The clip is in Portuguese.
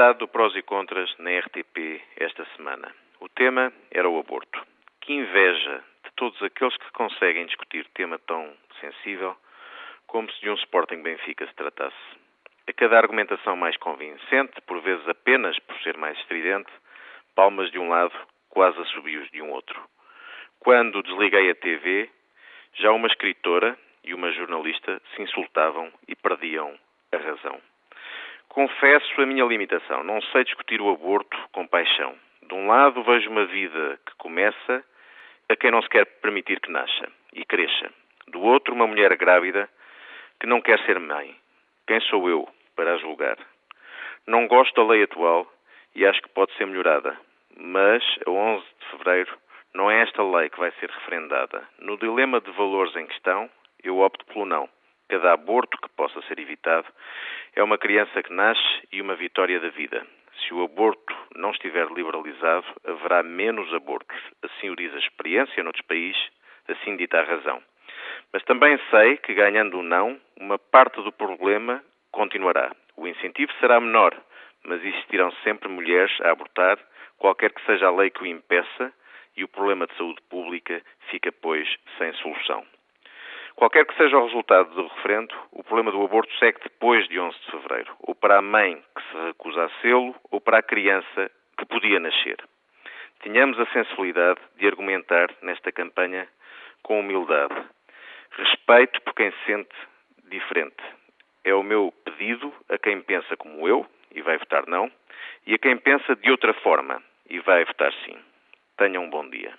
Metade do prós e contras na RTP esta semana. O tema era o aborto. Que inveja de todos aqueles que conseguem discutir tema tão sensível como se de um Sporting Benfica se tratasse. A cada argumentação mais convincente, por vezes apenas por ser mais estridente, palmas de um lado, quase assobios de um outro. Quando desliguei a TV, já uma escritora e uma jornalista se insultavam e perdiam a razão. Confesso a minha limitação. Não sei discutir o aborto com paixão. De um lado, vejo uma vida que começa a quem não se quer permitir que nasça e cresça. Do outro, uma mulher grávida que não quer ser mãe. Quem sou eu para a julgar? Não gosto da lei atual e acho que pode ser melhorada. Mas, a 11 de fevereiro, não é esta lei que vai ser referendada. No dilema de valores em questão, eu opto pelo não. Cada aborto que possa ser evitado é uma criança que nasce e uma vitória da vida. Se o aborto não estiver liberalizado, haverá menos abortos. Assim o diz a experiência noutros países, assim dita a razão. Mas também sei que, ganhando o não, uma parte do problema continuará. O incentivo será menor, mas existirão sempre mulheres a abortar, qualquer que seja a lei que o impeça, e o problema de saúde pública fica, pois, sem solução. Qualquer que seja o resultado do referendo, o problema do aborto segue depois de 11 de fevereiro, ou para a mãe que se recusa a sê-lo, ou para a criança que podia nascer. Tenhamos a sensibilidade de argumentar nesta campanha com humildade. Respeito por quem se sente diferente. É o meu pedido a quem pensa como eu e vai votar não, e a quem pensa de outra forma e vai votar sim. Tenham um bom dia.